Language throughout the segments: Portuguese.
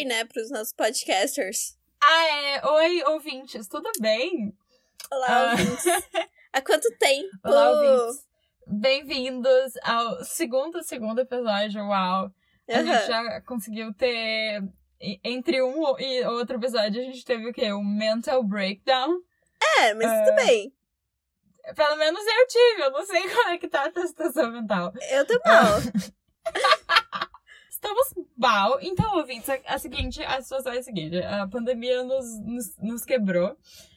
oi, né, pros nossos podcasters. Ah, é. Oi, ouvintes, tudo bem? Olá, Ah. ouvintes. Há quanto tempo? Olá, ouvintes. Bem-vindos ao segundo, segundo episódio. Uau! A Aham. gente já conseguiu ter. Entre um e outro episódio, a gente teve o quê? Um mental breakdown. É, mas Ah. tudo bem. Pelo menos eu tive, eu não sei como é que tá a tua situação mental. Eu tô mal. Estamos mal. Então, ouvintes, a, a seguinte, a situação é a seguinte: a pandemia nos, nos, nos quebrou.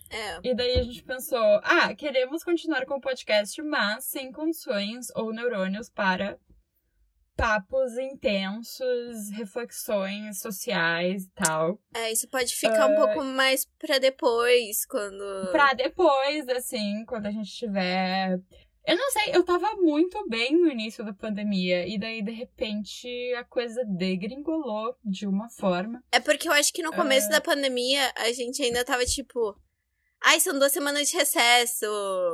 É. E daí a gente pensou, ah, queremos continuar com o podcast, mas sem condições ou neurônios para papos intensos, reflexões sociais e tal. É, isso pode ficar um Ah. pouco mais pra depois, quando. Pra depois, assim, quando a gente tiver. Eu não sei, eu tava muito bem no início da pandemia, e daí, de repente, a coisa degringolou de uma forma. É porque eu acho que no começo É. da pandemia a gente ainda tava tipo. Ai, são duas semanas de recesso.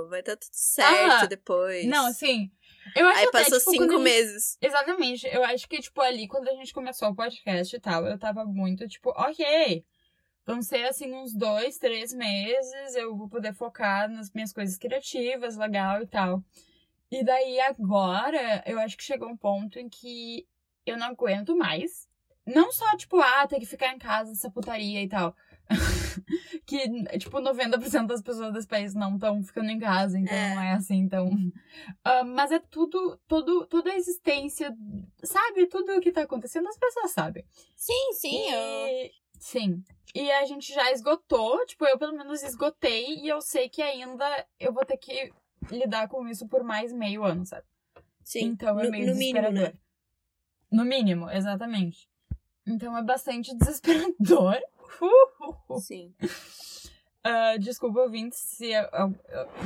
Vai estar tudo certo Ah, depois. Não, assim. Eu acho Aí até, passou tipo, cinco gente- meses. Exatamente. Eu acho que, tipo, ali, quando a gente começou o podcast e tal, eu tava muito, tipo, ok. Vão ser, assim, uns dois, três meses. Eu vou poder focar nas minhas coisas criativas, legal e tal. E daí, agora, eu acho que chegou um ponto em que eu não aguento mais. Não só, tipo, ah, ter que ficar em casa, essa putaria e tal. que, tipo, 90% das pessoas desse país não estão ficando em casa, então É. não é assim, então... Ah, mas é tudo, tudo, toda a existência, sabe? Tudo o que tá acontecendo, as pessoas sabem. Sim, sim. Eu... E- Sim. E a gente já esgotou, tipo, eu pelo menos esgotei, e eu sei que ainda eu vou ter que lidar com isso por mais meio ano, sabe? Sim. Então é no, meio no mínimo, desesperador. né? No mínimo, exatamente. Então é bastante desesperador. Uh, uh. Sim. Ah, desculpa, ouvintes, se ah, ah,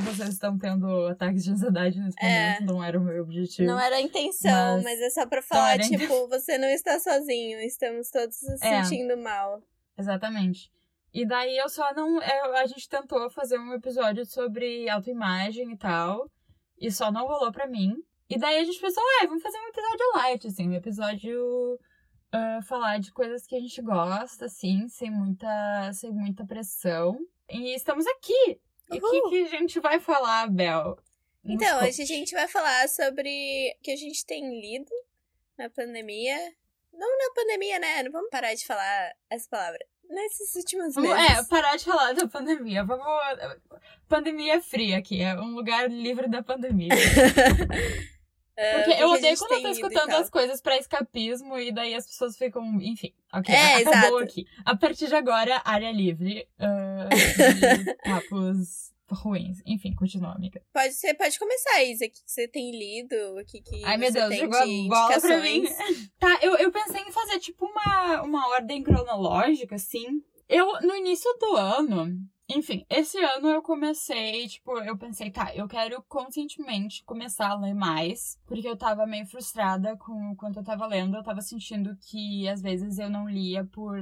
vocês estão tendo ataques de ansiedade nesse É. momento, não era o meu objetivo. Não era a intenção, Mas- mas, é só pra falar, era a tipo, você não está sozinho, estamos todos se É. sentindo mal. Exatamente. E daí eu só não. é, a gente tentou fazer um episódio sobre autoimagem e tal. E só não rolou pra mim. E daí a gente pensou, ah, vamos fazer um episódio light, assim, um episódio. ah, falar de coisas que a gente gosta, assim, sem muita, sem muita pressão. E estamos aqui! E o que, Uhul. que a gente vai falar, Bel? Nos Então, conte. hoje a gente vai falar sobre o que a gente tem lido na pandemia. Não na pandemia, né? Não vamos parar de falar essa palavra. Nesses últimos Vamos- meses. É, parar de falar da pandemia. Vamos. Pandemia fria aqui, é um lugar livre da pandemia. Ah, Porque o que eu odeio quando eu tô escutando as coisas pra escapismo e daí as pessoas ficam. Enfim, ok. É, acabou exato. aqui. A partir de agora, área livre. ah, de papos ruins. Enfim, continua, amiga. Pode, você pode começar, Isa. O que você tem lido? O que, que Ai, meu Deus, jogou a de bola pra mim. Tá, eu, eu pensei em fazer tipo uma, uma ordem cronológica, assim. Eu, no início do ano, enfim, esse ano eu comecei, tipo, eu pensei, tá, eu quero conscientemente começar a ler mais, porque eu tava meio frustrada com o quanto eu tava lendo, eu tava sentindo que às vezes eu não lia por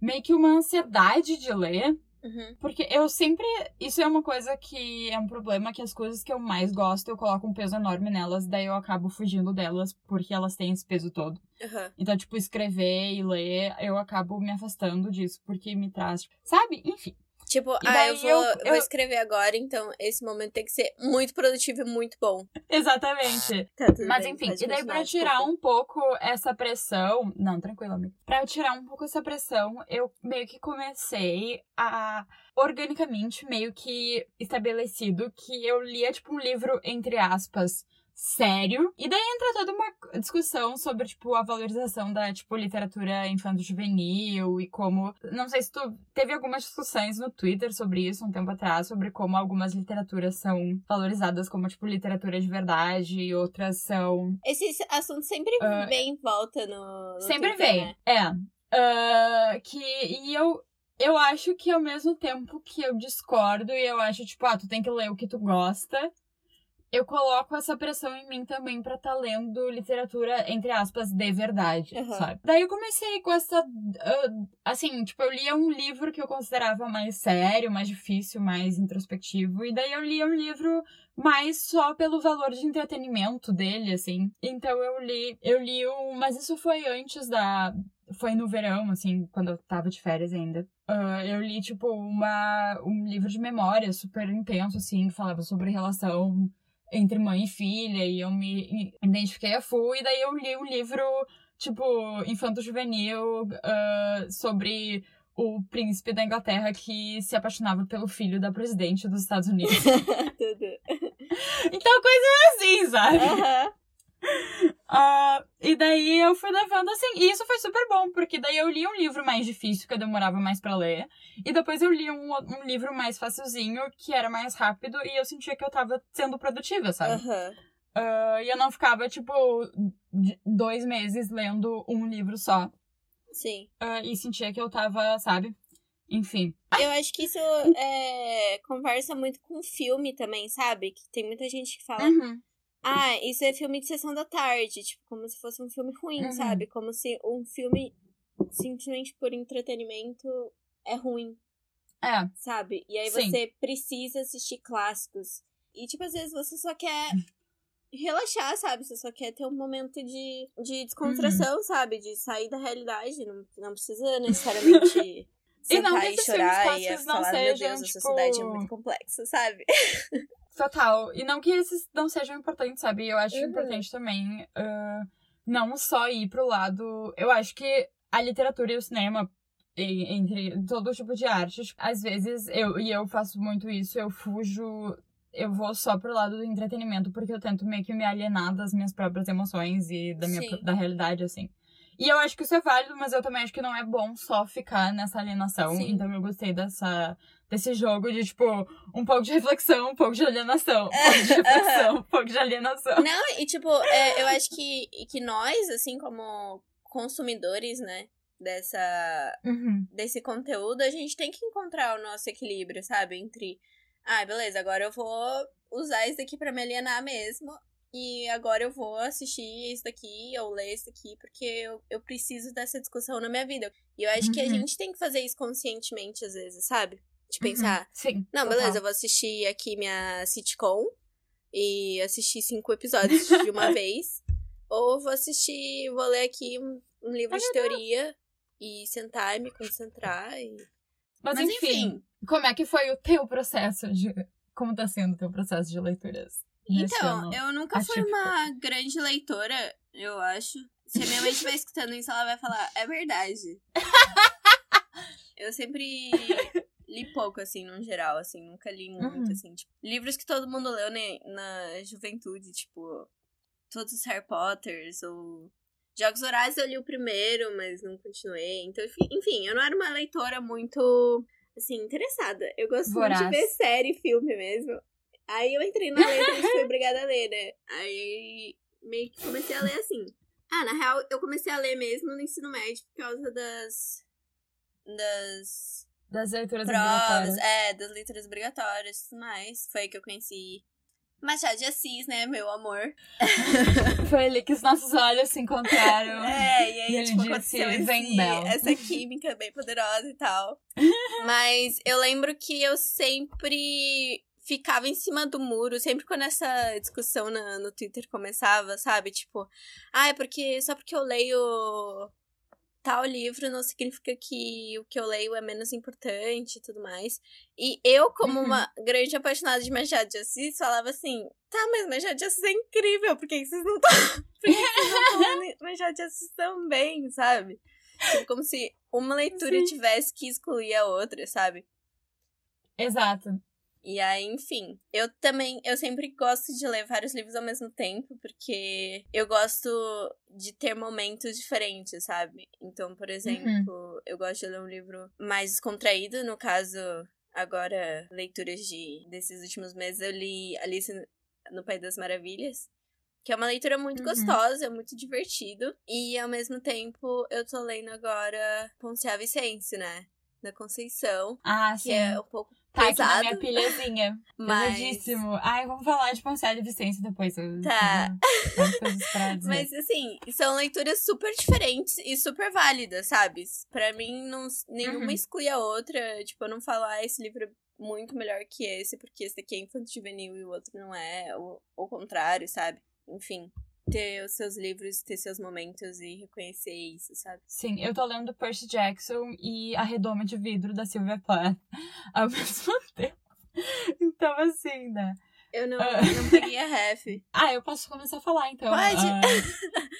meio que uma ansiedade de ler. Uhum. Porque eu sempre. Isso é uma coisa que é um problema, que as coisas que eu mais gosto, eu coloco um peso enorme nelas, daí eu acabo fugindo delas porque elas têm esse peso todo. Uhum. Então, tipo, escrever e ler, eu acabo me afastando disso, porque me traz. tipo, Sabe? Enfim. Tipo, ah, eu vou, eu- eu vou escrever agora, então esse momento tem que ser muito produtivo e muito bom. Exatamente. Tá, Mas bem, enfim, e daí pra tirar um pouco essa pressão. Não, tranquilo, amigo. Pra tirar um pouco essa pressão, eu meio que comecei a organicamente, meio que estabelecido que eu lia, tipo, um livro, entre aspas, sério. E daí entra toda uma discussão sobre, tipo, a valorização da, tipo, literatura infanto-juvenil e como. Não sei se tu teve algumas discussões no Twitter sobre isso um tempo atrás, sobre como algumas literaturas são valorizadas como, tipo, literatura de verdade e outras são. Esse assunto sempre Ah, vem em volta no. no Sempre Twitter, vem. né? É. Ah, que. E eu. Eu acho que ao mesmo tempo que eu discordo e eu acho, tipo, ah, tu tem que ler o que tu gosta. Eu coloco essa pressão em mim também pra estar tá lendo literatura, entre aspas, de verdade, uhum. sabe? Daí eu comecei com essa. Uh, assim, tipo, eu lia um livro que eu considerava mais sério, mais difícil, mais introspectivo. E daí eu lia um livro mais só pelo valor de entretenimento dele, assim. Então eu li. Eu li um. Mas isso foi antes da. Foi no verão, assim, quando eu tava de férias ainda. Uh, eu li, tipo, uma, um livro de memória super intenso, assim, que falava sobre relação entre mãe e filha, e eu me identifiquei a full, e daí eu li um livro, tipo, infanto-juvenil, uh, sobre o príncipe da Inglaterra que se apaixonava pelo filho da presidente dos Estados Unidos. Então, coisas assim, sabe? Uhum. Uh, e daí eu fui levando assim. E isso foi super bom, porque daí eu li um livro mais difícil, que eu demorava mais para ler. E depois eu li um, um livro mais facilzinho, que era mais rápido, e eu sentia que eu tava sendo produtiva, sabe? Uhum. Uh, e eu não ficava, tipo, dois meses lendo um livro só. Sim. Uh, e sentia que eu tava, sabe? Enfim. Eu acho que isso é, conversa muito com filme também, sabe? Que tem muita gente que fala. Uhum ah, isso é filme de sessão da tarde, tipo, como se fosse um filme ruim, uhum. sabe? Como se um filme simplesmente por entretenimento é ruim. É. Sabe? E aí Sim. você precisa assistir clássicos. E, tipo, às vezes você só quer relaxar, sabe? Você só quer ter um momento de, de descontração, uhum. sabe? De sair da realidade. Não, não precisa necessariamente. e não e chorar e falar, meu Deus, tipo... a sociedade é muito complexa, sabe? Total. E não que esses não sejam importantes, sabe? Eu acho uhum. importante também uh, não só ir pro lado. Eu acho que a literatura e o cinema, entre todo tipo de arte, às vezes eu, e eu faço muito isso, eu fujo. Eu vou só pro lado do entretenimento, porque eu tento meio que me alienar das minhas próprias emoções e da minha da realidade, assim. E eu acho que isso é válido, mas eu também acho que não é bom só ficar nessa alienação. Sim. Então eu gostei dessa, desse jogo de, tipo, um pouco de reflexão, um pouco de alienação. Um pouco de reflexão, um pouco de alienação. Não, e tipo, é, eu acho que, que nós, assim, como consumidores, né? Dessa, uhum. desse conteúdo, a gente tem que encontrar o nosso equilíbrio, sabe? Entre, ah, beleza, agora eu vou usar isso aqui pra me alienar mesmo. E agora eu vou assistir isso daqui ou ler isso daqui, porque eu, eu preciso dessa discussão na minha vida. E eu acho uhum. que a uhum. gente tem que fazer isso conscientemente, às vezes, sabe? De uhum. pensar. Uhum. Sim. Não, total. beleza, eu vou assistir aqui minha sitcom e assistir cinco episódios de uma vez. Ou vou assistir, vou ler aqui um, um livro de teoria e sentar e me concentrar. E... Mas, Mas enfim, enfim, como é que foi o teu processo de. Como tá sendo o teu processo de leituras? Então, eu nunca fui uma grande leitora, eu acho. Se a minha mãe estiver escutando isso, ela vai falar, é verdade. eu sempre li pouco, assim, no geral, assim, nunca li muito, uhum. assim. Tipo, livros que todo mundo leu né, na juventude, tipo, todos os Harry Potters, ou... Jogos Horários eu li o primeiro, mas não continuei. Então, enfim, eu não era uma leitora muito, assim, interessada. Eu gosto Voraz. muito de ver série, filme mesmo. Aí eu entrei na letra e fui obrigada a ler, né? Aí meio que comecei a ler assim. Ah, na real, eu comecei a ler mesmo no ensino médio por causa das. das. Das leituras provas, obrigatórias. É, das leituras obrigatórias e tudo mais. Foi aí que eu conheci Machado de Assis, né, meu amor? Foi ali que os nossos olhos se encontraram. É, e aí, e tipo, aconteceu esse, essa química bem poderosa e tal. Mas eu lembro que eu sempre ficava em cima do muro, sempre quando essa discussão na, no Twitter começava, sabe? Tipo, ah, é porque só porque eu leio tal livro não significa que o que eu leio é menos importante e tudo mais. E eu, como uhum. uma grande apaixonada de Machado de Assis, falava assim: tá, mas Machado de Assis é incrível, por que vocês não estão. por que vocês não estão Machado de Assis também, sabe? Tipo, como se uma leitura Sim. tivesse que excluir a outra, sabe? Exato. E aí, enfim, eu também, eu sempre gosto de ler vários livros ao mesmo tempo, porque eu gosto de ter momentos diferentes, sabe? Então, por uhum. exemplo, uhum. eu gosto de ler um livro mais descontraído, no caso, agora, leituras de desses últimos meses, eu li Alice no País das Maravilhas. Que é uma leitura muito uhum. gostosa, muito divertido. E ao mesmo tempo, eu tô lendo agora Ponce a Vicência, né? Da Conceição. Ah, que é sim. é um pouco Tá aqui pesado. na minha pilhazinha. Mas, Pesadíssimo. Ai, vamos falar de Pancelha de Vicência depois. eu Tá. pra dizer. mas assim, são leituras super diferentes e super válidas, sabe? Pra mim, não, nenhuma Uhum. exclui a outra. Tipo, eu não falo, ah, esse livro é muito melhor que esse, porque esse daqui é infantil juvenil e o outro não é, ou o contrário, sabe? Enfim, ter os seus livros, ter seus momentos e reconhecer isso, sabe? Sim, eu tô lendo Percy Jackson e A Redoma de Vidro da Sylvia Plath ao mesmo tempo. Então, assim, né? Eu não, Ah. não peguei a ref. Ah, eu posso começar a falar, então. Pode. Ah,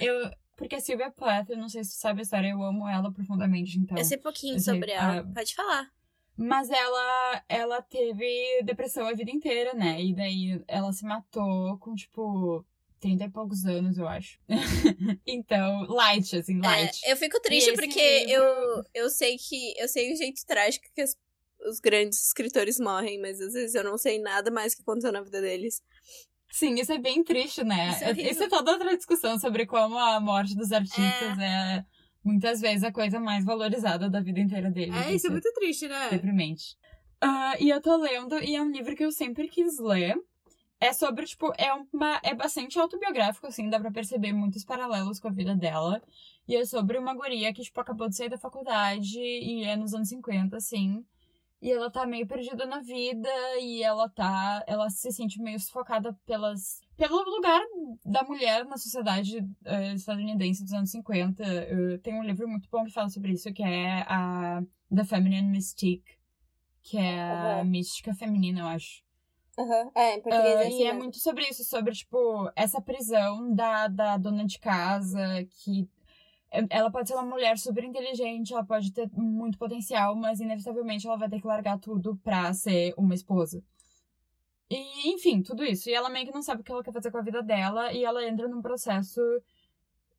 eu, porque a Sylvia Plath, eu não sei se tu sabe a história, eu amo ela profundamente, então. Eu sei pouquinho eu sei, sobre ela. ah, Pode falar. Mas ela, ela teve depressão a vida inteira, né? E daí ela se matou com, tipo, 30 e poucos anos, eu acho. então, light, assim, light. É, eu fico triste porque livro- eu, eu sei que eu sei o jeito trágico que as- os grandes escritores morrem, mas às vezes eu não sei nada mais que aconteceu na vida deles. Sim, isso é bem triste, né? Isso é horrível. Isso é toda outra discussão sobre como a morte dos artistas é, muitas vezes a coisa mais valorizada da vida inteira deles. muito triste, né? deprimente. Ah, e eu tô lendo, e é um livro que eu sempre quis ler. É sobre, tipo, é uma. É bastante autobiográfico, assim, dá pra perceber muitos paralelos com a vida dela. E é sobre uma guria que, tipo, acabou de sair da faculdade e é nos anos 50, assim. E ela tá meio perdida na vida e ela tá. Ela se sente meio sufocada pelas. Pelo lugar da mulher na sociedade eh, estadunidense dos anos 50. Eh, tem um livro muito bom que fala sobre isso, que é a The Feminine Mystique, que é a Aham. mística feminina, eu acho. Aham. É, em Ah, e é muito sobre isso, sobre, tipo, essa prisão da, da dona de casa, que é- ela pode ser uma mulher super inteligente, ela pode ter muito potencial, mas inevitavelmente ela vai ter que largar tudo pra ser uma esposa. E, enfim, tudo isso. E ela meio que não sabe o que ela quer fazer com a vida dela, e ela entra num processo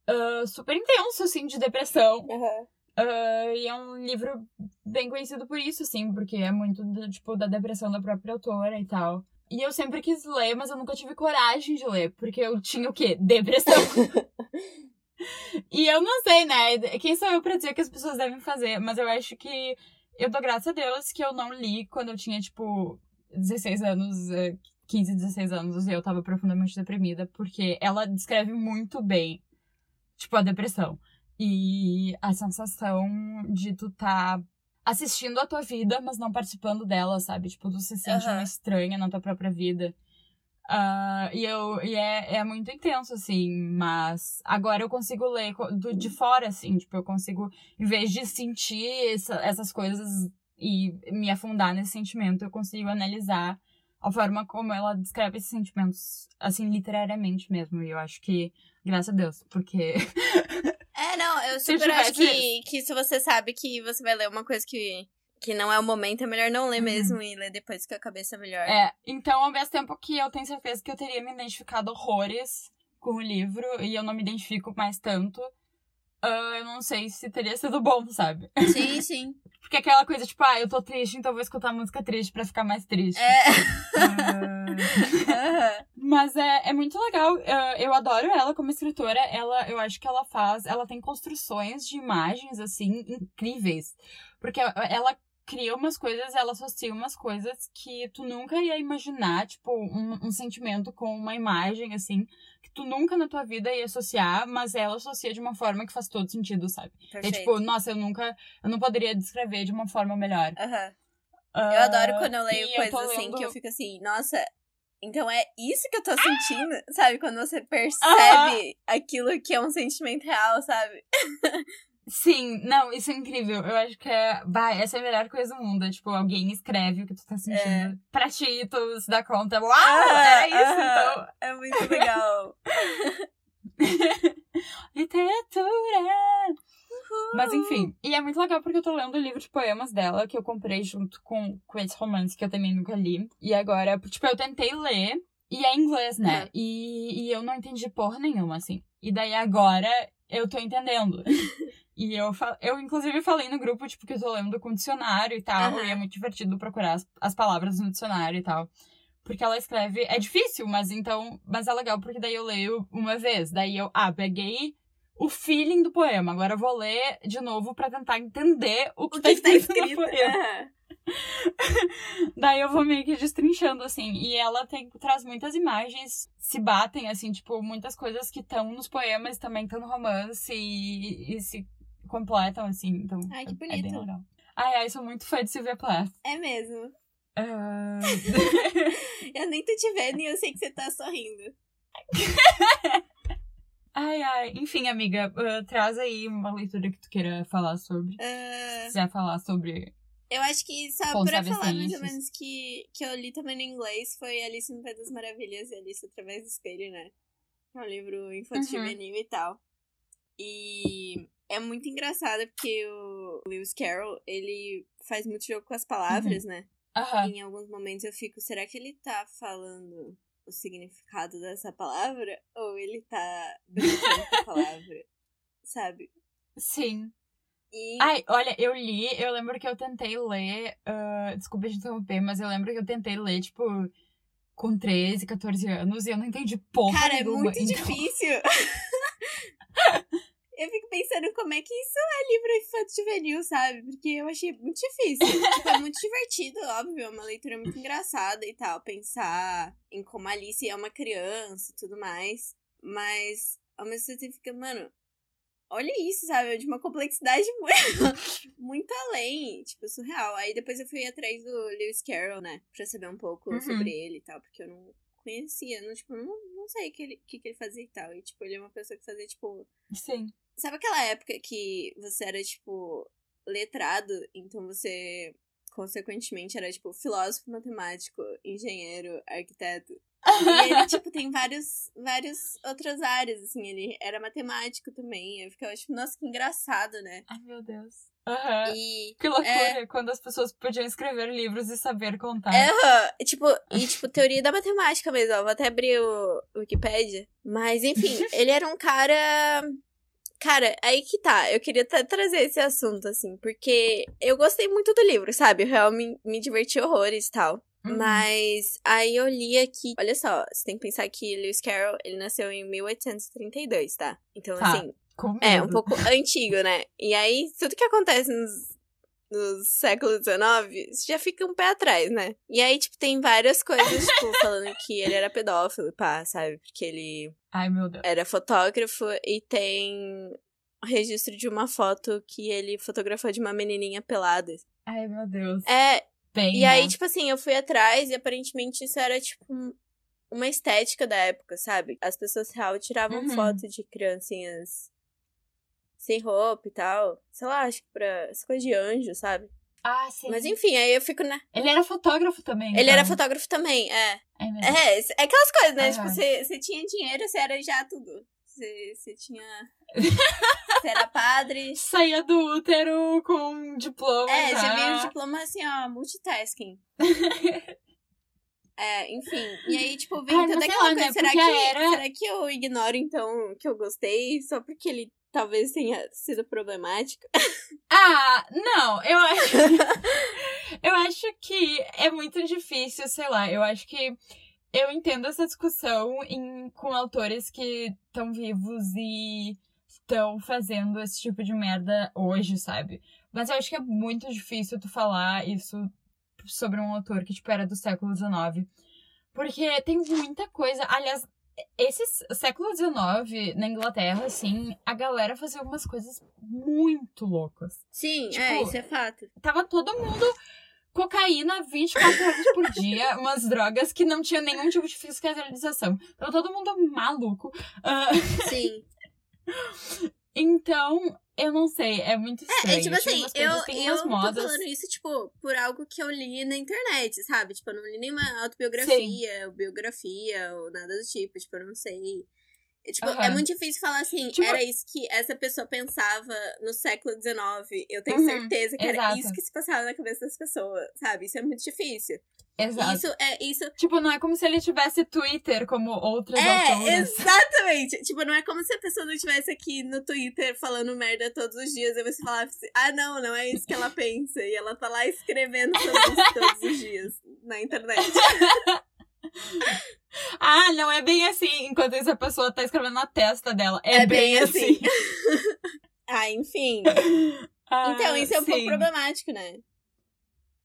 ah, super intenso, assim, de depressão. Aham. Ah, e é um livro bem conhecido por isso, assim, porque é muito, do, tipo, da depressão da própria autora e tal. E eu sempre quis ler, mas eu nunca tive coragem de ler, porque eu tinha o quê? Depressão. e eu não sei, né? Quem sou eu pra dizer o que as pessoas devem fazer? Mas eu acho que eu dou graças a Deus que eu não li quando eu tinha, tipo, 16 anos, eh, 15, 16 anos, e eu tava profundamente deprimida, porque ela descreve muito bem, tipo, a depressão. E a sensação de tu tá assistindo a tua vida, mas não participando dela, sabe? Tipo, tu se sente Aham. uma estranha na tua própria vida. Ah, e eu, e é, é muito intenso, assim, mas agora eu consigo ler do, de fora, assim, tipo, eu consigo, em vez de sentir essa- essas coisas e me afundar nesse sentimento, eu consigo analisar a forma como ela descreve esses sentimentos, assim, literariamente mesmo. E eu acho que, graças a Deus, porque É, não, eu super acho tivesse- que, que se você sabe que você vai ler uma coisa que, que não é o momento, é melhor não ler Uhum. mesmo e ler depois com a cabeça melhor. É, então, ao mesmo tempo que eu tenho certeza que eu teria me identificado horrores com o livro, e eu não me identifico mais tanto, ah, eu não sei se teria sido bom, sabe? Sim, sim. Porque aquela coisa, tipo, ah, eu tô triste, então vou escutar música triste pra ficar mais triste. É. Aham. Mas é, é muito legal. ah, Eu adoro ela como escritora. Ela, eu acho que ela faz. Ela tem construções de imagens, assim, incríveis. Porque ela cria umas coisas, ela associa umas coisas que tu nunca ia imaginar, tipo, um, um sentimento com uma imagem, assim, que tu nunca na tua vida ia associar, mas ela associa de uma forma que faz todo sentido, sabe? É Perfeito. tipo, nossa, eu nunca. Eu não poderia descrever de uma forma melhor. Aham. Ah, Eu adoro quando eu leio eu coisas assim lendo- que eu fico assim, nossa, então é isso que eu tô sentindo? Sabe? Quando você percebe aquilo que é um sentimento real, sabe? Sim, não, isso é incrível. Eu acho que é. Vai, essa é a melhor coisa do mundo. É, tipo, alguém escreve o que tu tá sentindo pra ti e tu se dá conta. Uau! Ah, era isso, então. É muito legal. Literatura! Mas enfim, e é muito legal porque eu tô lendo o livro de poemas dela, que eu comprei junto com, com esse romance que eu também nunca li. E agora, tipo, eu tentei ler, e é em inglês, né? Uhum. E, e eu não entendi porra nenhuma, assim. E daí agora eu tô entendendo. e eu, eu, inclusive, falei no grupo, tipo, que eu tô lendo com dicionário e tal, Uhum. e é muito divertido procurar as, as palavras no dicionário e tal. Porque ela escreve. É difícil, mas então. Mas é legal, porque daí eu leio uma vez. Daí eu, ah, peguei o feeling do poema. Agora eu vou ler de novo pra tentar entender o que, O tá que tá escrito, escrito? no poema. Aham. Daí eu vou meio que destrinchando, assim. E ela tem, traz muitas imagens, se batem, assim, tipo, muitas coisas que estão nos poemas também estão no romance e, e, se completam, assim. Então, ai, que bonito. É bem legal. Ai, ai, sou muito fã de Sylvia Plath. É mesmo. Uh... eu nem tô te vendo e eu sei que você tá sorrindo. ai, ai. Enfim, amiga, uh, traz aí uma leitura que tu queira falar sobre. Uh... Se quiser falar sobre eu acho que só pra falar mais ou menos que, que eu li também no inglês foi Alice no País das Maravilhas e Alice através do espelho, né? É um livro infantil uhum. e tal. E é muito engraçado porque o Lewis Carroll, ele faz muito jogo com as palavras, uhum. né? Uhum. Em alguns momentos eu fico, será que ele tá falando o significado dessa palavra? Ou ele tá brincando com a palavra? Sabe? Sim. E... Ai, olha, eu li, eu lembro que eu tentei ler. Uh, desculpa te interromper, mas eu lembro que eu tentei ler, tipo, com 13, 14 anos e eu não entendi porra. Cara, nenhuma, é muito então... difícil. eu fico pensando como é que isso é livro infantil juvenil, sabe? Porque eu achei muito difícil. tipo, é muito divertido, óbvio, é uma leitura muito engraçada e tal. Pensar em como a Alice é uma criança e tudo mais. Mas, ao mesmo tempo, você fica, mano, olha isso, sabe? De uma complexidade muito, muito além, tipo, surreal. Aí depois eu fui atrás do Lewis Carroll, né? Pra saber um pouco uhum. sobre ele e tal, porque eu não conhecia, não, tipo, não, não sei o que ele, que, que ele fazia e tal. E, tipo, ele é uma pessoa que fazia, tipo. Sim. Sabe aquela época que você era, tipo, letrado, então você, consequentemente, era, tipo, filósofo, matemático, engenheiro, arquiteto? E ele, tipo, tem vários, vários outras áreas, assim. Ele era matemático também. Eu ficava, tipo, nossa, que engraçado, né? Ai, meu Deus. Uhum. E, que loucura, é... quando as pessoas podiam escrever livros e saber contar. É, uhum. tipo, e tipo, teoria da matemática mesmo, ó. Vou até abrir o, o Wikipedia. Mas, enfim, ele era um cara. Cara, aí que tá. Eu queria até trazer esse assunto, assim, porque eu gostei muito do livro, sabe? Eu realmente me, me diverti horrores e tal. Uhum. Mas aí eu li aqui. Olha só, você tem que pensar que Lewis Carroll, ele nasceu em 1832, tá? Então, tá. assim. É, um pouco antigo, né? E aí, tudo que acontece nos, nos séculos XIX, já fica um pé atrás, né? E aí, tipo, tem várias coisas, tipo, falando que ele era pedófilo, pá, sabe? Porque ele. Ai, meu Deus. Era fotógrafo e tem registro de uma foto que ele fotografou de uma menininha pelada. Ai, meu Deus. É, Bem, e né? aí, tipo assim, eu fui atrás e aparentemente isso era, tipo, uma estética da época, sabe? As pessoas real tiravam Uhum. foto de criancinhas sem roupa e tal. Sei lá, acho que pra essa coisa de anjo, sabe? Ah, sim. Mas enfim, aí eu fico, né? Ele era fotógrafo também. Ele então. era fotógrafo também, é. É. É, é aquelas coisas, né? Aham. Tipo, você, tinha dinheiro, você era já tudo. Você, tinha. você era padre. Saía do útero com diploma. É, já. veio o diploma assim, ó, multitasking. É, enfim. E aí, tipo, vem toda aquela lá, coisa. né, Será, que, era- será que eu ignoro, então, que eu gostei só porque ele talvez tenha sido problemático? Ah, não, eu acho. eu acho que é muito difícil, sei lá. Eu acho que eu entendo essa discussão em, com autores que estão vivos e estão fazendo esse tipo de merda hoje, sabe? Mas eu acho que é muito difícil tu falar isso sobre um autor que, tipo, era do século XIX. Porque tem muita coisa. Aliás, esse século XIX, na Inglaterra, assim, a galera fazia umas coisas muito loucas. Sim, Tipo, é, isso é fato. Tava todo mundo cocaína 24 horas por dia, umas drogas que não tinha nenhum tipo de fiscalização. Tava todo mundo maluco. Ah, Sim. então, eu não sei, é muito estranho. É, tipo assim, umas eu, eu tô modas. falando isso, tipo, por algo que eu li na internet, sabe? Tipo, eu não li nenhuma autobiografia, ou biografia, ou nada do tipo, tipo, eu não sei. Tipo, Aham. é muito difícil falar assim, Tipo- era isso que essa pessoa pensava no século XIX. Eu tenho Uhum, certeza que era exato. isso que se passava na cabeça das pessoas, sabe? Isso é muito difícil. Exato. Isso é isso. Tipo, não é como se ele tivesse Twitter como outras É, autoras. exatamente. Tipo, não é como se a pessoa não estivesse aqui no Twitter falando merda todos os dias e você falava assim, ah, não, não é isso que ela pensa. E ela tá lá escrevendo todos, todos os dias na internet. Ah, não é bem assim, enquanto isso a pessoa tá escrevendo na testa dela. É, É bem, bem assim. ah, enfim. Ah, Então, isso é um pouco sim. problemático, né?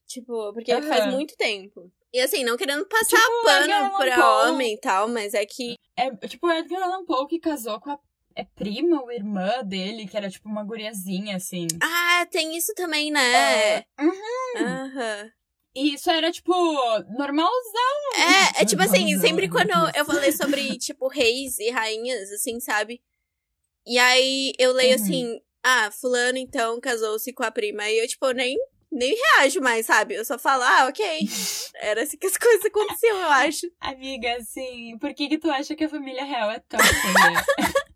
Tipo, porque uhum. faz muito tempo. E assim, não querendo passar tipo, pano pra homem e tal, mas é que. É, tipo, o Edgar Allan Poe que casou com a é prima ou irmã dele, que era tipo uma guriazinha, assim. Ah, tem isso também, né? É. Uhum. Uhum. E isso era, tipo, normalzão. É, é tipo assim, sempre quando eu falei sobre, tipo, reis e rainhas, assim, sabe? E aí eu leio uhum. assim, ah, fulano então casou-se com a prima. E eu, tipo, nem, nem reajo mais, sabe? Eu só falo, ah, ok. Era assim que as coisas aconteciam, eu acho. Amiga, assim, por que que tu acha que a família real é tão feia?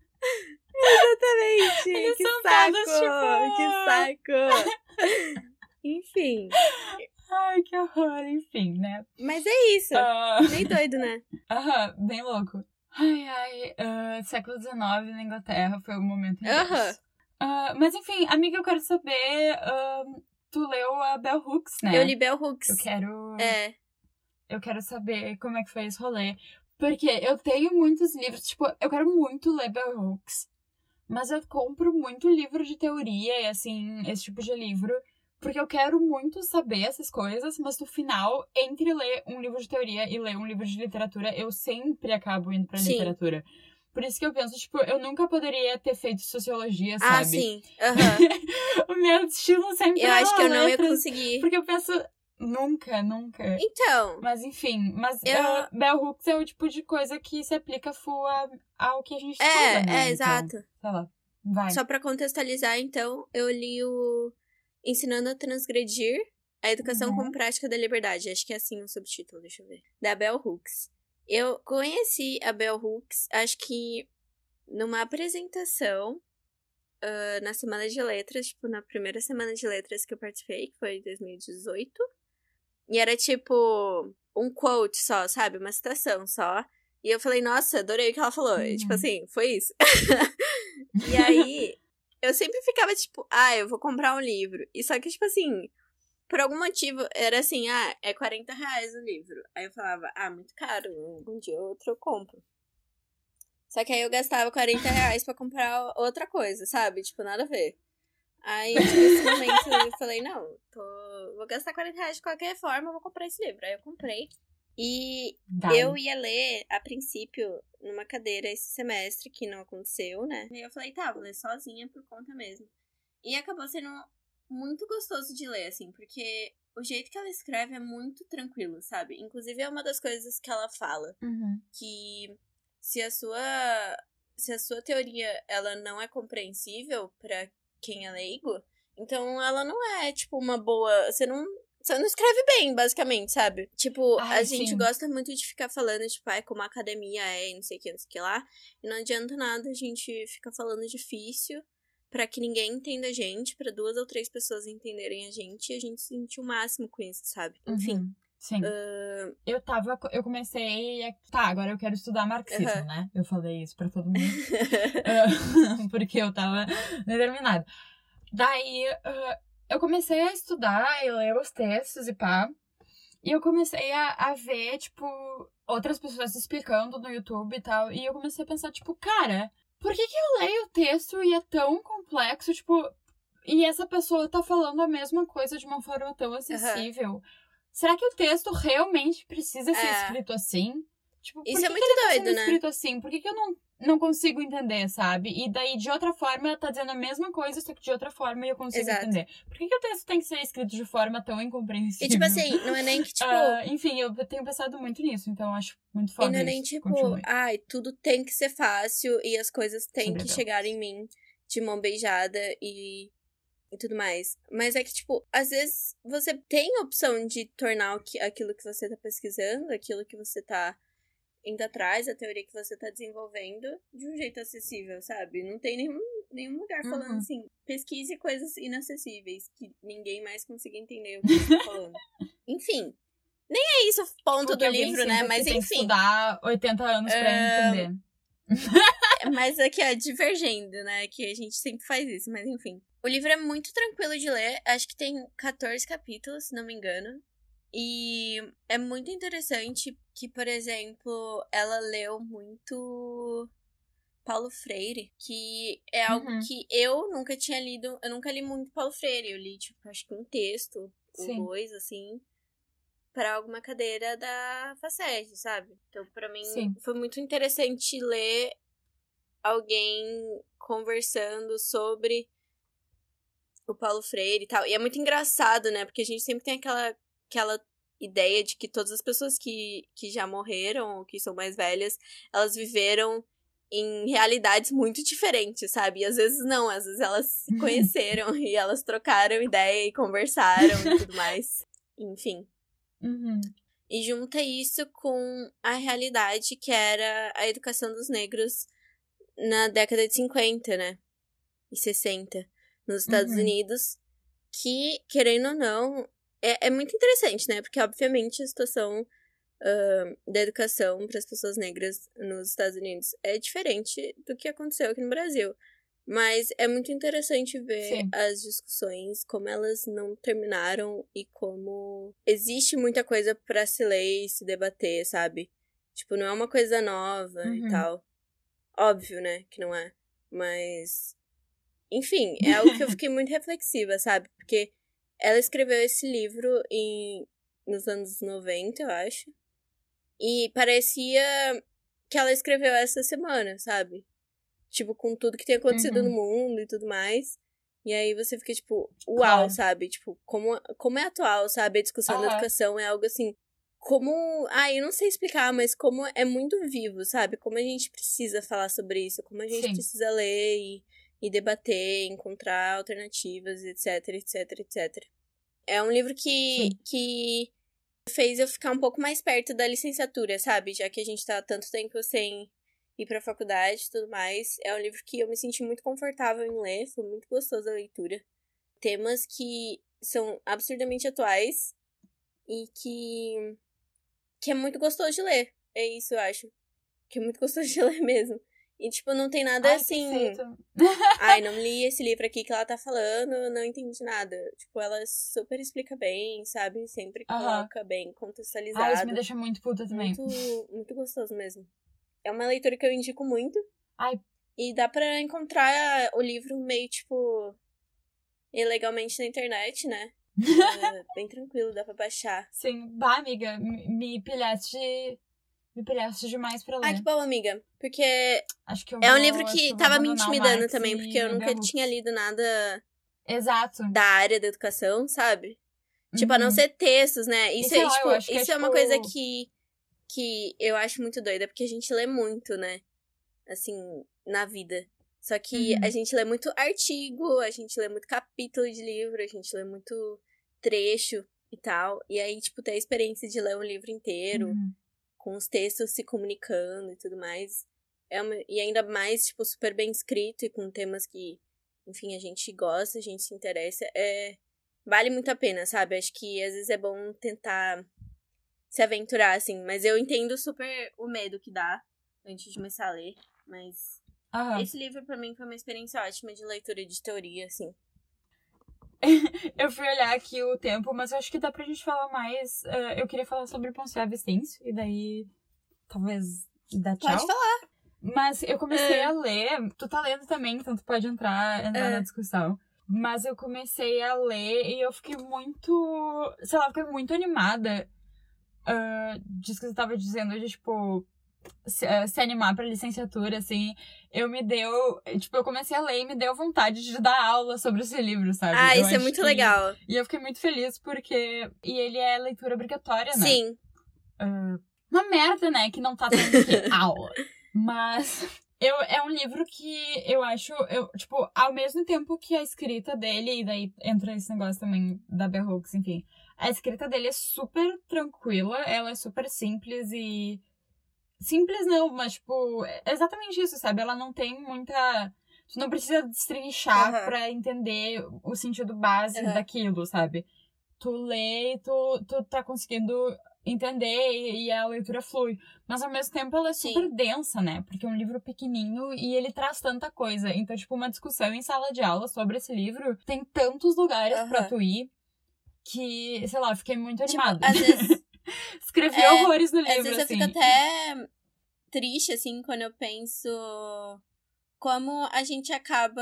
Exatamente. Eles que são saco, todos, tipo... que saco. Enfim. Ai, que horror, enfim, né? Mas é isso. Uh... Bem doido, né? Aham, uh -huh, bem louco. Ai, ai, uh, século XIX na Inglaterra foi o momento Aham. Uh, mas enfim, amiga, eu quero saber. Tu leu a Bell Hooks, né? Eu li Bell Hooks. Eu quero. É. Eu quero saber como é que foi esse rolê. Porque eu tenho muitos livros, tipo, eu quero muito ler Bell Hooks. Mas eu compro muito livro de teoria e assim, esse tipo de livro. Porque eu quero muito saber essas coisas, mas no final, entre ler um livro de teoria e ler um livro de literatura, eu sempre acabo indo pra Sim. literatura. Por isso que eu penso, tipo, eu nunca poderia ter feito sociologia, sabe? Ah, sim. Uhum. o meu estilo sempre Eu acho que eu não ia conseguir. Porque eu penso, nunca, nunca. Então. Mas enfim, mas eu... uh, Bell Hooks é o tipo de coisa que se aplica full ao que a gente é, estuda, né? É, então, exato. Sei lá. Vai. Só pra contextualizar, então, eu li o Ensinando a Transgredir a Educação uhum. como Prática da Liberdade. Acho que é assim o subtítulo, deixa eu ver. Da Bell Hooks. Eu conheci a Bell Hooks, acho que numa apresentação uh, na Semana de Letras, tipo, na primeira Semana de Letras que eu participei, que foi em 2018. E era tipo um quote só, sabe? Uma citação só. E eu falei, nossa, adorei o que ela falou. Uhum. E, tipo uhum. assim, foi isso. e aí, eu sempre ficava tipo, ah, eu vou comprar um livro. E só que, tipo assim, por algum motivo, era assim, ah, é 40 reais o livro. Aí eu falava, ah, muito caro, um dia ou outro eu compro. Só que aí eu gastava 40 reais pra comprar outra coisa, sabe? Tipo, nada a ver. Aí, tipo, nesse momento, eu falei, não, tô... vou gastar 40 reais de qualquer forma, vou comprar esse livro. Aí eu comprei. E eu ia ler, a princípio, numa cadeira esse semestre, que não aconteceu, né? E eu falei, tá, vou ler sozinha por conta mesmo. E acabou sendo muito gostoso de ler, assim, porque o jeito que ela escreve é muito tranquilo, sabe? Inclusive é uma das coisas que ela fala. Uhum. Que se a sua. Se a sua teoria ela não é compreensível para quem é leigo, então ela não é, tipo, uma boa. Você não. Você não escreve bem, basicamente, sabe? Tipo, Ai, a gente gosta muito de ficar falando, tipo, ai, como a academia é, e não sei o que, não sei o que lá. E não adianta nada a gente ficar falando difícil para que ninguém entenda a gente, para duas ou três pessoas entenderem a gente e a gente sentir o máximo com isso, sabe? Enfim. Uhum. Sim. Uh... Eu tava. Eu comecei. A, tá, agora eu quero estudar marxismo, uhum. né? Eu falei isso pra todo mundo. uh, porque eu tava determinada. Daí uh, eu comecei a estudar e ler os textos e pá. E eu comecei a, a ver, tipo, outras pessoas explicando no YouTube e tal. E eu comecei a pensar, tipo, cara, por que, que eu leio o texto e é tão complexo, tipo, e essa pessoa tá falando a mesma coisa de uma forma tão acessível? Uhum. Será que o texto realmente precisa ser é. escrito assim? Tipo, Isso é muito que doido, tá né? escrito assim? Por que, que eu não, não consigo entender, sabe? E daí, de outra forma, ela tá dizendo a mesma coisa, só que de outra forma eu consigo Exato. entender. Por que, que o texto tem que ser escrito de forma tão incompreensível? E tipo assim, não é nem que, tipo. Uh, enfim, eu tenho pensado muito nisso, então acho muito foda. E não é nem tipo, Continue. ai, tudo tem que ser fácil e as coisas têm que chegar em mim de mão beijada e e tudo mais. Mas é que, tipo, às vezes você tem a opção de tornar aquilo que você tá pesquisando, aquilo que você tá indo atrás, a teoria que você tá desenvolvendo, de um jeito acessível, sabe? Não tem nenhum, nenhum lugar falando uhum. assim, pesquise coisas inacessíveis, que ninguém mais consiga entender o que você tá falando. enfim. Nem é isso o ponto Porque do livro, né? Mas tem enfim. Que estudar 80 anos pra uh... entender. mas aqui, ó, divergendo, né? Que a gente sempre faz isso, mas enfim. O livro é muito tranquilo de ler, acho que tem 14 capítulos, se não me engano. E é muito interessante que, por exemplo, ela leu muito Paulo Freire, que é algo uhum. que eu nunca tinha lido. Eu nunca li muito Paulo Freire. Eu li, tipo, acho que um texto ou dois, assim, para alguma cadeira da FACED, sabe? Então, para mim, Sim. foi muito interessante ler alguém conversando sobre o Paulo Freire e tal. E é muito engraçado, né? Porque a gente sempre tem aquela, aquela ideia de que todas as pessoas que, que já morreram ou que são mais velhas, elas viveram em realidades muito diferentes, sabe? E às vezes não, às vezes elas se conheceram e elas trocaram ideia e conversaram e tudo mais. Enfim. Uhum. E junta isso com a realidade que era a educação dos negros na década de 50, né? E 60, nos Estados Uhum. Unidos, que, querendo ou não, é, é muito interessante, né? Porque, obviamente, a situação ah, da educação para as pessoas negras nos Estados Unidos é diferente do que aconteceu aqui no Brasil. Mas é muito interessante ver Sim. as discussões, como elas não terminaram e como existe muita coisa para se ler e se debater, sabe? Tipo, não é uma coisa nova Uhum. e tal. Óbvio, né, que não é. Mas. Enfim, é algo que eu fiquei muito reflexiva, sabe? Porque ela escreveu esse livro em, nos anos 90, eu acho. E parecia que ela escreveu essa semana, sabe? Tipo, com tudo que tem acontecido Uhum. no mundo e tudo mais. E aí você fica, tipo, uau, Claro. sabe? Tipo, como, como é atual, sabe? A discussão da Aham. educação é algo assim. Como. Ah, eu não sei explicar, mas como é muito vivo, sabe? Como a gente precisa falar sobre isso, como a gente Sim. precisa ler e, e debater, encontrar alternativas, etc, etc, etc. É um livro que, Sim. que fez eu ficar um pouco mais perto da licenciatura, sabe? Já que a gente tá há tanto tempo sem ir pra faculdade e tudo mais. É um livro que eu me senti muito confortável em ler, foi muito gostoso a leitura. Temas que são absurdamente atuais e que, que é muito gostoso de ler. É isso, eu acho. Que é muito gostoso de ler mesmo. E, tipo, não tem nada Ai, assim. Ai, não li esse livro aqui que ela tá falando, não entendi nada. Tipo, ela super explica bem, sabe? Sempre coloca bem Ah, isso contextualizado. me deixa muito puta também. muito, muito gostoso mesmo. É uma leitura que eu indico muito. Ai. E dá pra encontrar o livro meio, tipo, ilegalmente na internet, né? É, bem tranquilo, dá pra baixar. Sim, bah, amiga, me pilhaste. Me pilhaste demais pra ler. Ah, que bom, amiga. Porque Acho que é um livro que vou tava me intimidando também, porque eu nunca tinha lido nada Exato. da área da educação, sabe? Tipo, a não Uhum. ser textos, né? Isso, E sei é, tipo, que é, isso é uma tipo- coisa que, que eu acho muito doida, porque a gente lê muito, né? Assim, na vida. Só que Uhum. a gente lê muito artigo, a gente lê muito capítulo de livro, a gente lê muito trecho e tal. E aí, tipo, ter a experiência de ler um livro inteiro, Uhum. Com os textos se comunicando e tudo mais. É uma- e ainda mais, tipo, super bem escrito e com temas que, enfim, a gente gosta, a gente se interessa. É, vale muito a pena, sabe? Acho que às vezes é bom tentar se aventurar, assim. Mas eu entendo super o medo que dá antes de começar a ler. Mas Aham. esse livro, pra mim, foi uma experiência ótima de leitura de teoria, assim. Eu fui olhar aqui o tempo, mas eu acho que dá pra gente falar mais. eh, eu queria falar sobre Poncia Vicêncio, e daí talvez dá tchau. Pode falar. Mas eu comecei É. a ler. Tu tá lendo também, então tu pode entrar, entrar É. na discussão. Mas eu comecei a ler e eu fiquei muito. Sei lá, fiquei muito animada ah, disso que você tava dizendo, de tipo. Se, ah, se animar pra licenciatura, assim, eu me deu. Tipo, eu comecei a ler e me deu vontade de dar aula sobre esse livro, sabe? Ah, Eu isso é muito que- legal. E eu fiquei muito feliz porque. E ele é leitura obrigatória, né? Sim. Uma merda, né? Que não tá tendo que aula. Mas eu, é um livro que eu acho, eu, tipo, ao mesmo tempo que a escrita dele, e daí entra esse negócio também da Bell Hooks, enfim. A escrita dele é super tranquila, ela é super simples e. Simples não, mas, tipo, é exatamente isso, sabe? Ela não tem muita. Tu não precisa destrinchar Aham. pra entender o sentido básico Aham. daquilo, sabe? Tu lê e tu, tu tá conseguindo entender e, e a leitura flui. Mas ao mesmo tempo ela é super Sim. densa, né? Porque é um livro pequenininho e ele traz tanta coisa. Então, tipo, uma discussão em sala de aula sobre esse livro tem tantos lugares pra Aham. tu ir que, sei lá, eu fiquei muito Tipo, animada. às vezes Escrevi é, horrores no Às livro, vezes eu assim. fico até triste, assim, quando eu penso como a gente acaba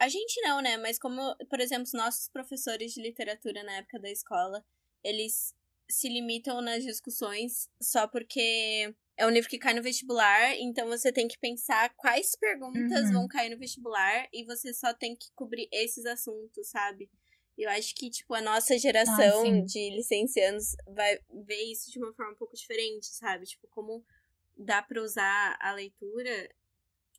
A gente não, né? Mas como, por exemplo, os nossos professores de literatura na época da escola, eles se limitam nas discussões só porque é um livro que cai no vestibular, então você tem que pensar quais perguntas Uhum. vão cair no vestibular e você só tem que cobrir esses assuntos, sabe? Eu acho que, tipo, a nossa geração sim. de licenciados vai ver isso de uma forma um pouco diferente, sabe? Tipo, como dá pra usar a leitura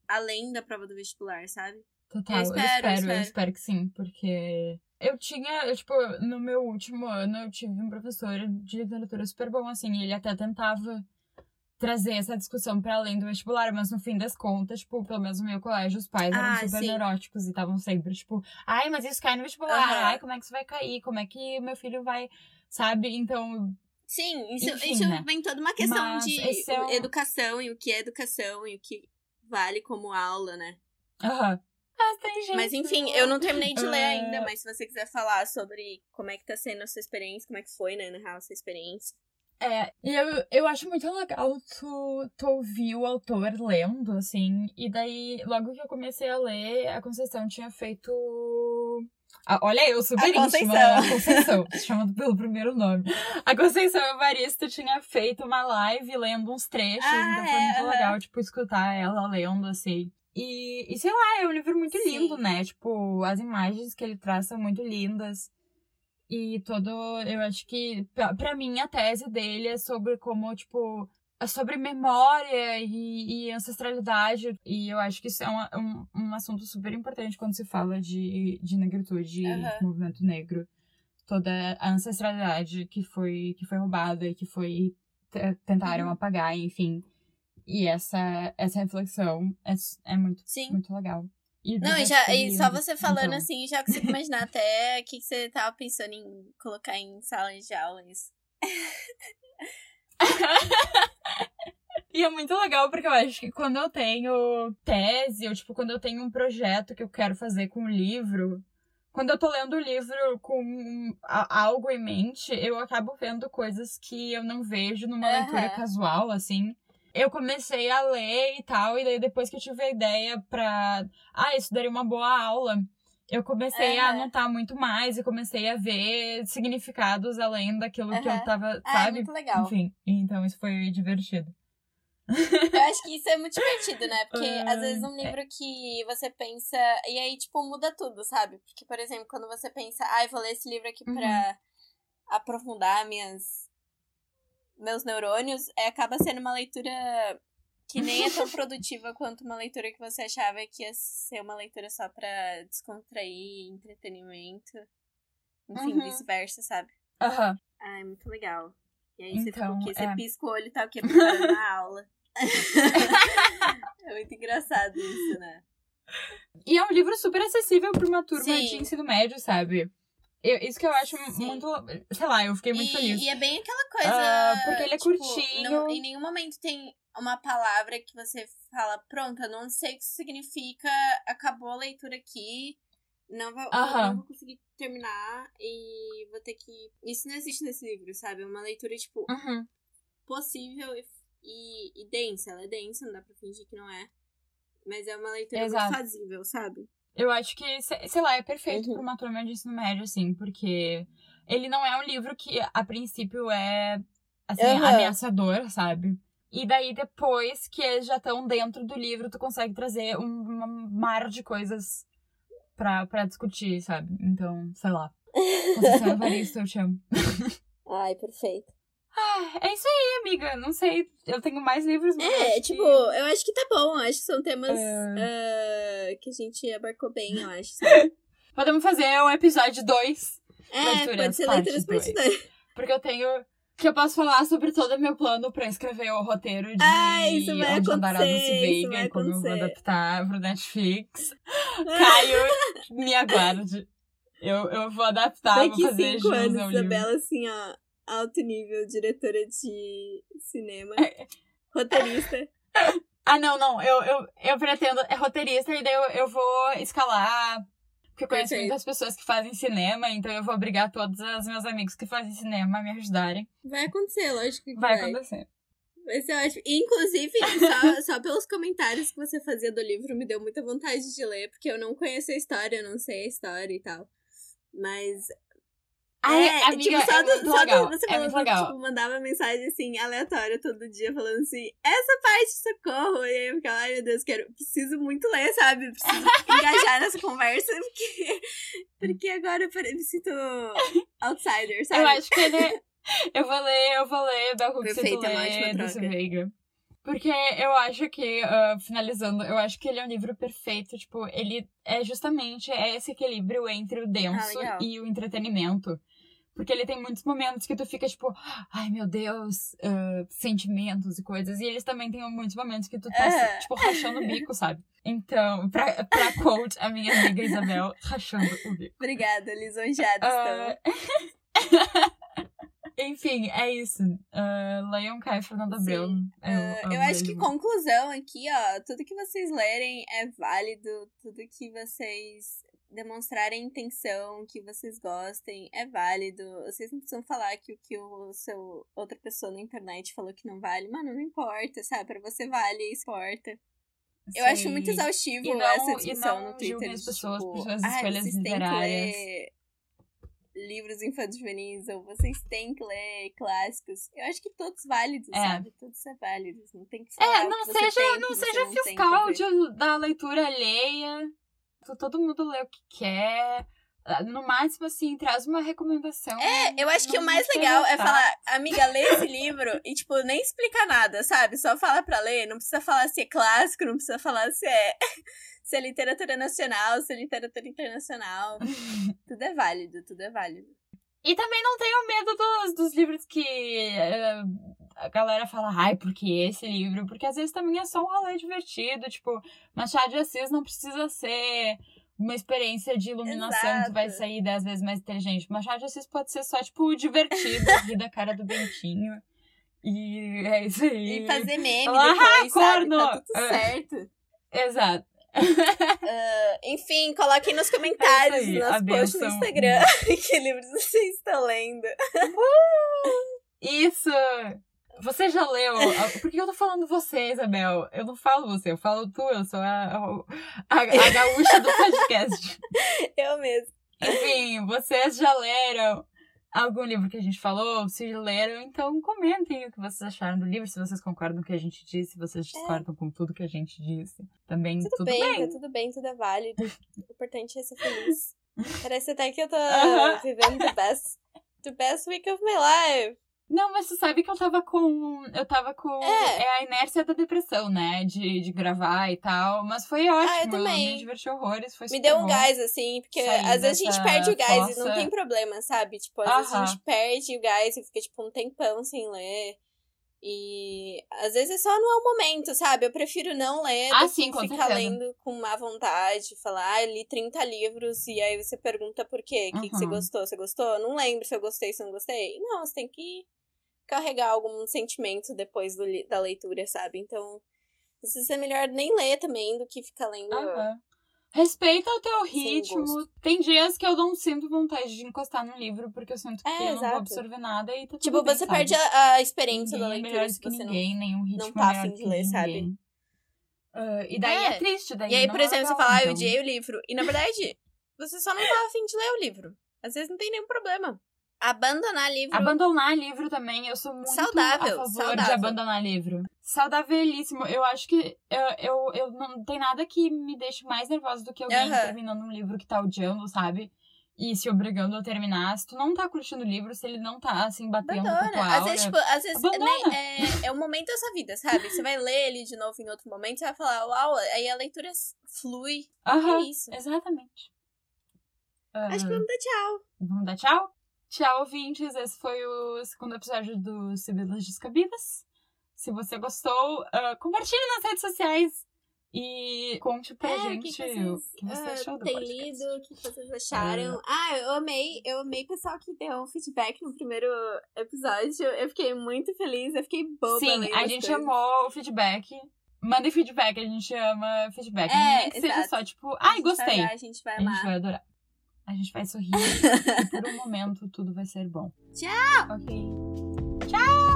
além da prova do vestibular, sabe? Total, eu espero, espero, eu eu espero. espero, que sim, porque eu tinha, eu, tipo, no meu último ano eu tive um professor de literatura super bom, assim, e ele até tentava trazer essa discussão pra além do vestibular, mas no fim das contas, tipo, pelo menos no meu colégio, os pais eram Ah, super sim. neuróticos e estavam sempre, tipo, ai, mas isso cai no vestibular, Aham. ai, como é que isso vai cair, como é que meu filho vai, sabe? Então, Sim, isso, Enfim, isso né? vem toda uma questão Mas de é educação e o que é educação e o que vale como aula, né? aham. Mas tem gente... Mas enfim, eu não terminei de ler ainda, mas se você quiser falar sobre como é que tá sendo a sua experiência, como é que foi, né, na real, a sua experiência. É, e eu, eu acho muito legal tu, tu ouvir o autor lendo, assim, e daí, logo que eu comecei a ler, a Conceição tinha feito. Ah, olha, eu super A íntima, Conceição. a Conceição, chamando pelo primeiro nome. A Conceição Evaristo tinha feito uma live lendo uns trechos, Ah, então foi é, muito aham. legal, tipo, escutar ela lendo, assim. E, e sei lá, é um livro muito Sim. lindo, né? Tipo, as imagens que ele traz são muito lindas. E todo. Eu acho que, pra, pra mim, a tese dele é sobre como, tipo. É sobre memória e, e ancestralidade. E eu acho que isso é um, um, um assunto super importante quando se fala de, de negritude e Aham. de movimento negro. Toda a ancestralidade que foi, que foi roubada e que foi. Tentaram Uhum. apagar, enfim. E essa, essa reflexão é, é muito, Sim. muito legal. E Não, e, já, e só você falando Então, assim, já consigo imaginar até o que que você tava pensando em colocar em salas de aula isso. E é muito legal porque eu acho que quando eu tenho tese, ou tipo, quando eu tenho um projeto que eu quero fazer com um livro, quando eu tô lendo o livro com algo em mente, eu acabo vendo coisas que eu não vejo numa Aham. leitura casual, assim. Eu comecei a ler e tal, e daí depois que eu tive a ideia pra. Ah, isso daria uma boa aula. Eu comecei a Aham. anotar muito mais e comecei a ver significados além daquilo que eu tava, Ah, é sabe? muito legal. Enfim, então isso foi divertido. Eu acho que isso é muito divertido, né? Porque às vezes um livro que você pensa. E aí, tipo, muda tudo, sabe? Porque, por exemplo, quando você pensa, ah, eu vou ler esse livro aqui Uhum. pra aprofundar minhas, meus neurônios, é, acaba sendo uma leitura que nem é tão produtiva quanto uma leitura que você achava que ia ser uma leitura só pra descontrair, entretenimento. Enfim, Uhum. vice-versa, sabe? Aham. Ah, é muito legal. E aí você Então, fica o quê? Você é. pisca o olho e tá o quê? Preparando a aula. é muito engraçado isso, né? E é um livro super acessível pra uma turma Sim. de ensino médio, sabe? Eu- isso que eu acho Sim. muito. Sei lá, eu fiquei muito e, feliz. e é bem aquela coisa. Ah, porque ele é tipo, curtinho. não- em nenhum momento tem uma palavra que você fala, pronto, eu não sei o que isso significa, acabou a leitura aqui, não vou, Aham. não vou conseguir terminar e vou ter que. Isso não existe nesse livro, sabe? É uma leitura, tipo, Uhum. possível e, e, e densa. Ela é densa, não dá pra fingir que não é. Mas é uma leitura Exato. muito fazível, sabe? Eu acho que, se- sei lá, é perfeito Uhum. pra uma turma de ensino médio, assim, porque ele não é um livro que, a princípio, é, assim, Aham. ameaçador, sabe? E daí, depois que eles já estão dentro do livro, tu consegue trazer um, um mar de coisas pra, pra discutir, sabe? Então, sei lá. Conceição Evaristo, eu te amo. Ai, perfeito. Ah, é isso aí, amiga. Não sei, eu tenho mais livros, mas É, tipo, que- eu acho que tá bom. Acho que são temas É. ah, que a gente abarcou bem, eu acho? Podemos fazer um episódio 2, É, Leituras pode ser leituras parte dois. 2. porque eu tenho... Que eu posso falar sobre todo o meu plano pra escrever o roteiro de Ah, isso vai Onde Andar a Dulce acontecer, isso Veiga e como eu vou adaptar pro Netflix. Caio, me aguarde. Eu, eu vou adaptar, Daqui vou fazer cinco jus anos. Isabela, assim, ó, alto nível, diretora de cinema, É. roteirista. Ah, não, não. Eu, eu, eu pretendo. É roteirista e daí eu, eu vou escalar. Porque eu conheço Perfeito. muitas pessoas que fazem cinema, então eu vou obrigar todos os meus amigos que fazem cinema a me ajudarem. Vai acontecer, lógico que Vai vai. acontecer. Mas eu acho. Inclusive, só, só pelos comentários que você fazia do livro, me deu muita vontade de ler, porque eu não conheço a história, eu não sei a história e tal. Mas Ai, é, amiga, tipo, só, é do, só legal. Do, você é falando, legal. tipo, mandava mensagem assim, aleatória todo dia, falando assim, essa parte socorro. E aí eu ficava, ai meu Deus, quero, preciso muito ler, sabe? Preciso engajar nessa conversa, porque, porque agora eu me sinto outsider, sabe? Eu acho que ele. É, eu vou ler, eu vou ler Bell Hooks e tu lê Dulce Veiga. Porque eu acho que, uh, finalizando, eu acho que ele é um livro perfeito. Tipo, ele é justamente esse equilíbrio entre o denso ah, e o entretenimento. Porque ele tem muitos momentos que tu fica, tipo, ai meu Deus, uh, sentimentos e coisas. E eles também têm muitos momentos que tu tá, é. tipo, rachando o bico, sabe? Então, pra, pra quote a minha amiga Isabel, rachando o bico. Obrigada, lisonjeada uh... Enfim, é isso. Uh, leiam Kai Fernanda Abreu. Uh, eu, eu acho que conclusão aqui, ó. Tudo que vocês lerem é válido. Tudo que vocês demonstrarem intenção, que vocês gostem, é válido. Vocês não precisam falar que o que o seu outra pessoa na internet falou que não vale. Mano, não importa, sabe? Pra você vale e importa. Eu Sim. acho muito exaustivo não, essa discussão no Twitter. As pessoas tipo, por suas escolhas literárias livros infantis ou vocês têm que ler clássicos. Eu acho que todos válidos, é. sabe? Todos são válidos. Não tem que falar É, não seja, tem, não seja não fiscal de, da leitura alheia. Todo mundo lê o que quer. Ah, no máximo, assim, traz uma recomendação. É, eu acho que o mais legal é falar, amiga, lê esse livro e, tipo, nem explica nada, sabe? Só fala pra ler, não precisa falar se é clássico, não precisa falar se é se é literatura nacional, se é literatura internacional. tudo é válido, tudo é válido. E também não tenho medo dos, dos livros que uh, a galera fala, ai, porque esse livro? Porque às vezes também é só um rolê divertido. Tipo, Machado de Assis não precisa ser uma experiência de iluminação Exato. que vai sair dez vezes mais inteligente. Machado de Assis pode ser só, tipo, divertido, rir da cara do Bentinho. E é isso aí. E fazer meme Falar, depois, ah, sabe? Tá tudo certo. Exato uh, enfim, coloquem nos comentários é aí, no nosso post no Instagram que livros vocês estão lendo. Uh, isso! Você já leu? Por que eu tô falando você, Isabel? Eu não falo você, eu falo tu, eu sou a, a, a gaúcha do podcast. eu mesmo. Enfim, vocês já leram algum livro que a gente falou, se leram, então comentem o que vocês acharam do livro, se vocês concordam com o que a gente disse, se vocês é. discordam é. com tudo que a gente disse. Também tudo, tudo bem, bem. Tá tudo bem, tudo é válido. O importante é ser feliz. Parece até que eu tô uh -huh. vivendo the best, the best week of my life. Não, mas tu sabe que eu tava com. Eu tava com. É, é a inércia da depressão, né? De, de gravar e tal. Mas foi ótimo. Ah, eu também. Eu me diverti horrores. Foi me deu um gás, assim, porque às vezes a gente perde o gás fossa. e não tem problema, sabe? Tipo, às uh -huh. vezes a gente perde o gás e fica, tipo, um tempão sem ler. E às vezes só não é o momento, sabe? Eu prefiro não ler ah, do sim, que ficar certeza. lendo com má vontade, falar, ah, li 30 livros, e aí você pergunta por quê? O que, que você gostou? Você gostou? Não lembro se eu gostei, se eu não gostei. Não, você tem que carregar algum sentimento depois do, da leitura, sabe? Então, às vezes é melhor nem ler também do que ficar lendo. Uhum. Respeita o teu ritmo. Tem dias que eu não sinto vontade de encostar no livro, porque eu sinto que é, eu não vou absorver nada e tá tudo Tipo, bem, você sabe? perde a, a experiência ninguém da leitura. É melhor do que ninguém, não, nenhum ritmo não tá afim de ler, sabe? Uh, e daí é. é. triste, daí E aí, por é exemplo, você fala, ah, então... eu odiei o livro. E na verdade, você só não tá afim de ler o livro. Às vezes não tem nenhum problema. Abandonar livro. Abandonar livro também, eu sou muito saudável, a favor saudável. de abandonar livro. Saudávelíssimo. Eu acho que eu, eu, eu não tem nada que me deixe mais nervosa do que alguém uhum. terminando um livro que tá odiando, sabe? E se obrigando a terminar. Se tu não tá curtindo o livro, se ele não tá, assim, batendo Abandona. com tua aura, Às vezes, tipo, às vezes é, é, é um momento da sua vida, sabe? Você vai ler ele de novo em outro momento, você vai falar, uau, aí a leitura flui. Uhum. É isso. Exatamente. Acho que vamos dar tchau. Vamos dar tchau? Tchau, ouvintes. Esse foi o segundo episódio do Sibilas Descabidas. Se você gostou, uh, compartilhe nas redes sociais e conte pra é, gente que vocês, o que você uh, achou do tem podcast. lido, o que vocês acharam. Uh, ah, eu amei, eu amei o pessoal que deu um feedback no primeiro episódio. Eu fiquei muito feliz, eu fiquei boba. Sim, a gente coisas. amou o feedback. Mandem feedback, a gente ama feedback. É, Nem que seja só tipo, ai, gostei. a gente vai amar. A gente vai adorar. A gente vai sorrir e por um momento tudo vai ser bom. Tchau! Ok. Tchau!